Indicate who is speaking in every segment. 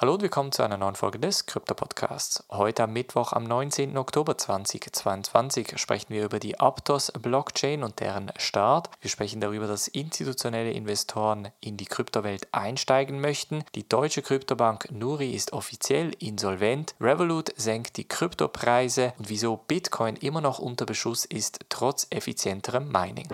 Speaker 1: Hallo und willkommen zu einer neuen Folge des Krypto Podcasts. Heute am Mittwoch, am 19. Oktober 2022, sprechen wir über die Aptos Blockchain und deren Start. Wir sprechen darüber, dass institutionelle Investoren in die Kryptowelt einsteigen möchten. Die deutsche Kryptobank Nuri ist offiziell insolvent. Revolut senkt die Kryptopreise und wieso Bitcoin immer noch unter Beschuss ist, trotz effizienterem Mining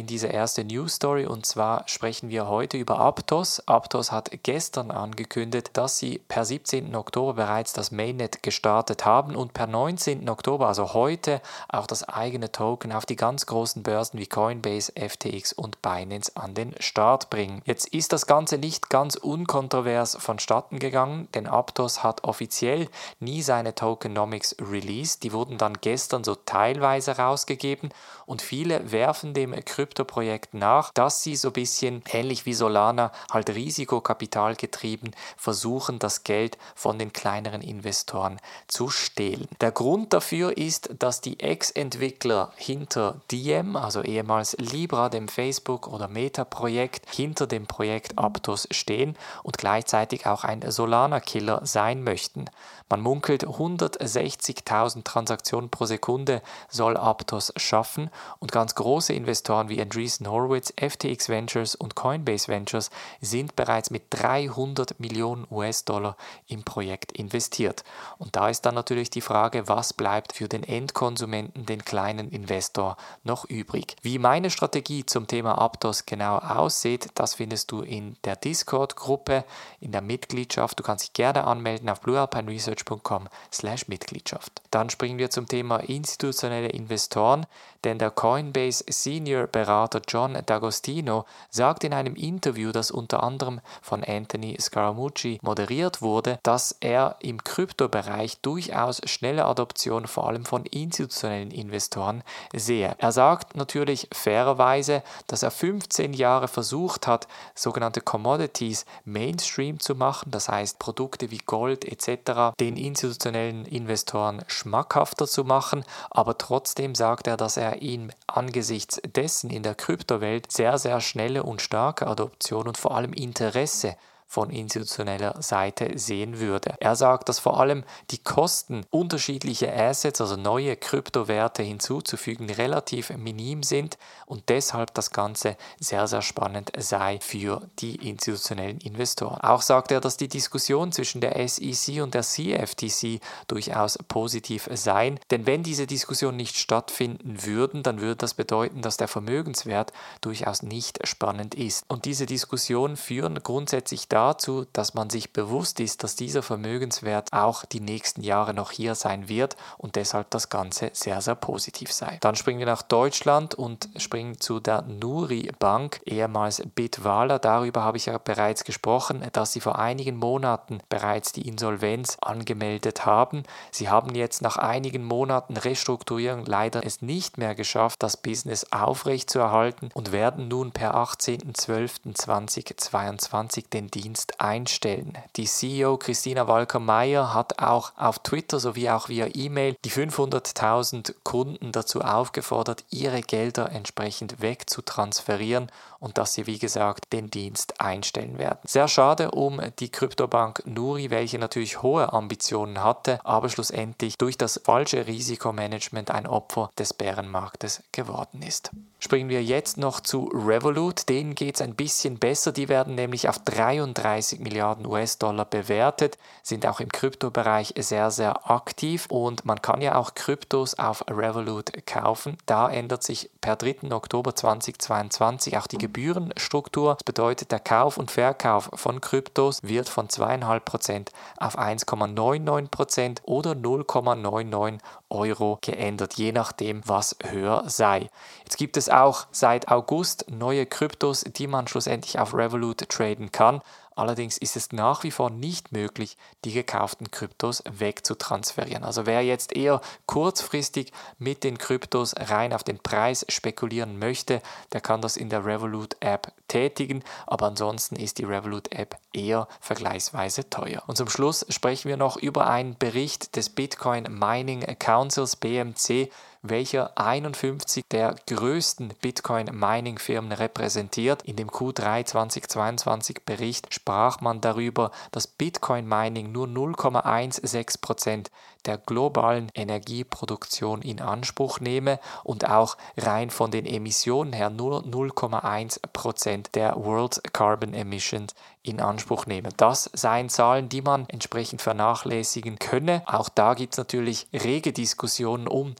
Speaker 1: in diese erste News Story und zwar sprechen wir heute über Aptos. Aptos hat gestern angekündigt, dass sie per 17. Oktober bereits das Mainnet gestartet haben und per 19. Oktober, also heute, auch das eigene Token auf die ganz großen Börsen wie Coinbase, FTX und Binance an den Start bringen. Jetzt ist das Ganze nicht ganz unkontrovers vonstatten gegangen, denn Aptos hat offiziell nie seine Tokenomics released. Die wurden dann gestern so teilweise rausgegeben und viele werfen dem Kryptoprojekt nach, dass sie so ein bisschen ähnlich wie Solana halt Risikokapital getrieben versuchen, das Geld von den kleineren Investoren zu stehlen. Der Grund dafür ist, dass die Ex-Entwickler hinter Diem, also ehemals Libra, dem Facebook- oder Meta-Projekt, hinter dem Projekt Aptos stehen und gleichzeitig auch ein Solana-Killer sein möchten. Man munkelt, 160.000 Transaktionen pro Sekunde soll Aptos schaffen und ganz große Investoren wie Andreessen Horowitz, FTX Ventures und Coinbase Ventures sind bereits mit 300 Millionen US-Dollar im Projekt investiert. Und da ist dann natürlich die Frage, was bleibt für den Endkonsumenten, den kleinen Investor, noch übrig. Wie meine Strategie zum Thema Aptos genau aussieht, das findest du in der Discord-Gruppe, in der Mitgliedschaft. Du kannst dich gerne anmelden auf bluealpineresearch.com/mitgliedschaft. Dann springen wir zum Thema institutionelle Investoren, denn der Coinbase Senior Berater John D'Agostino sagt in einem Interview, das unter anderem von Anthony Scaramucci moderiert wurde, dass er im Kryptobereich durchaus schnelle Adoption vor allem von institutionellen Investoren sehe. Er sagt natürlich fairerweise, dass er 15 Jahre versucht hat, sogenannte Commodities Mainstream zu machen, das heißt Produkte wie Gold etc. den institutionellen Investoren schmackhafter zu machen, aber trotzdem sagt er, dass er ihn angesichts dessen in der Kryptowelt sehr, sehr schnelle und starke Adoption und vor allem Interesse von institutioneller Seite sehen würde. Er sagt, dass vor allem die Kosten, unterschiedliche Assets, also neue Kryptowerte hinzuzufügen, relativ minim sind und deshalb das Ganze sehr, sehr spannend sei für die institutionellen Investoren. Auch sagt er, dass die Diskussion zwischen der SEC und der CFTC durchaus positiv seien, denn wenn diese Diskussionen nicht stattfinden würden, dann würde das bedeuten, dass der Vermögenswert durchaus nicht spannend ist. Und diese Diskussionen führen grundsätzlich dazu, dazu, dass man sich bewusst ist, dass dieser Vermögenswert auch die nächsten Jahre noch hier sein wird und deshalb das Ganze sehr, sehr positiv sei. Dann springen wir nach Deutschland und springen zu der Nuri Bank, ehemals Bitwala. Darüber habe ich ja bereits gesprochen, dass sie vor einigen Monaten bereits die Insolvenz angemeldet haben. Sie haben jetzt nach einigen Monaten Restrukturierung leider es nicht mehr geschafft, das Business aufrechtzuerhalten und werden nun per 18.12.2022 den Dienst Dienst einstellen. Die CEO Christina Walker-Meyer hat auch auf Twitter sowie auch via E-Mail die 500.000 Kunden dazu aufgefordert, ihre Gelder entsprechend wegzutransferieren und dass sie, wie gesagt, den Dienst einstellen werden. Sehr schade um die Kryptobank Nuri, welche natürlich hohe Ambitionen hatte, aber schlussendlich durch das falsche Risikomanagement ein Opfer des Bärenmarktes geworden ist. Springen wir jetzt noch zu Revolut. Denen geht es ein bisschen besser. Die werden nämlich auf 33 Milliarden US-Dollar bewertet, sind auch im Kryptobereich sehr, sehr aktiv und man kann ja auch Kryptos auf Revolut kaufen. Da ändert sich per 3. Oktober 2022 auch die Gebührenstruktur. Das bedeutet, der Kauf und Verkauf von Kryptos wird von 2,5% auf 1,99% oder 0,99 Euro geändert, je nachdem, was höher sei. Jetzt gibt es auch seit August neue Kryptos, die man schlussendlich auf Revolut traden kann. Allerdings ist es nach wie vor nicht möglich, die gekauften Kryptos wegzutransferieren. Also wer jetzt eher kurzfristig mit den Kryptos rein auf den Preis spekulieren möchte, der kann das in der Revolut App tätigen, aber ansonsten ist die Revolut App eher vergleichsweise teuer. Und zum Schluss sprechen wir noch über einen Bericht des Bitcoin Mining Councils BMC welcher 51 der größten Bitcoin-Mining-Firmen repräsentiert. In dem Q3 2022 Bericht sprach man darüber, dass Bitcoin-Mining nur 0,16% der globalen Energieproduktion in Anspruch nehme und auch rein von den Emissionen her nur 0,1% der World Carbon Emissions in Anspruch nehme. Das seien Zahlen, die man entsprechend vernachlässigen könne. Auch da gibt es natürlich rege Diskussionen um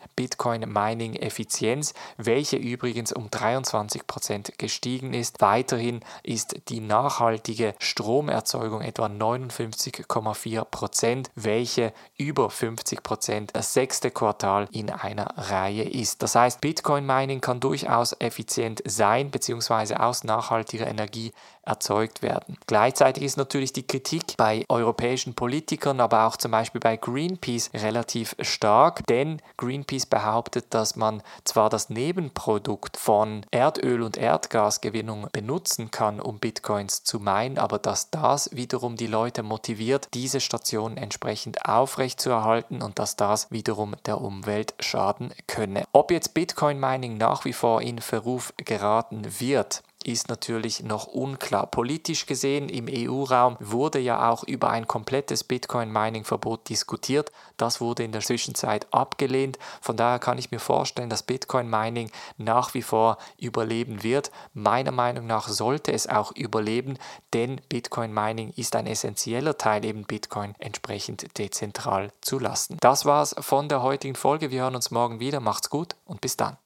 Speaker 1: Bitcoin-Mining-Effizienz, welche übrigens um 23% gestiegen ist. Weiterhin ist die nachhaltige Stromerzeugung etwa 59,4%, welche über 50% das sechste Quartal in einer Reihe ist. Das heißt, Bitcoin-Mining kann durchaus effizient sein bzw. aus nachhaltiger Energie erzeugt werden. Gleichzeitig ist natürlich die Kritik bei europäischen Politikern, aber auch zum Beispiel bei Greenpeace relativ stark, denn Greenpeace behauptet, dass man zwar das Nebenprodukt von Erdöl- und Erdgasgewinnung benutzen kann, um Bitcoins zu meinen, aber dass das wiederum die Leute motiviert, diese Station entsprechend aufrechtzuerhalten und dass das wiederum der Umwelt schaden könne. Ob jetzt Bitcoin Mining nach wie vor in Verruf geraten wird, ist natürlich noch unklar. Politisch gesehen im EU-Raum wurde ja auch über ein komplettes Bitcoin-Mining-Verbot diskutiert. Das wurde in der Zwischenzeit abgelehnt. Von daher kann ich mir vorstellen, dass Bitcoin-Mining nach wie vor überleben wird. Meiner Meinung nach sollte es auch überleben, denn Bitcoin-Mining ist ein essentieller Teil, eben Bitcoin entsprechend dezentral zu lassen. Das war's von der heutigen Folge. Wir hören uns morgen wieder. Macht's gut und bis dann.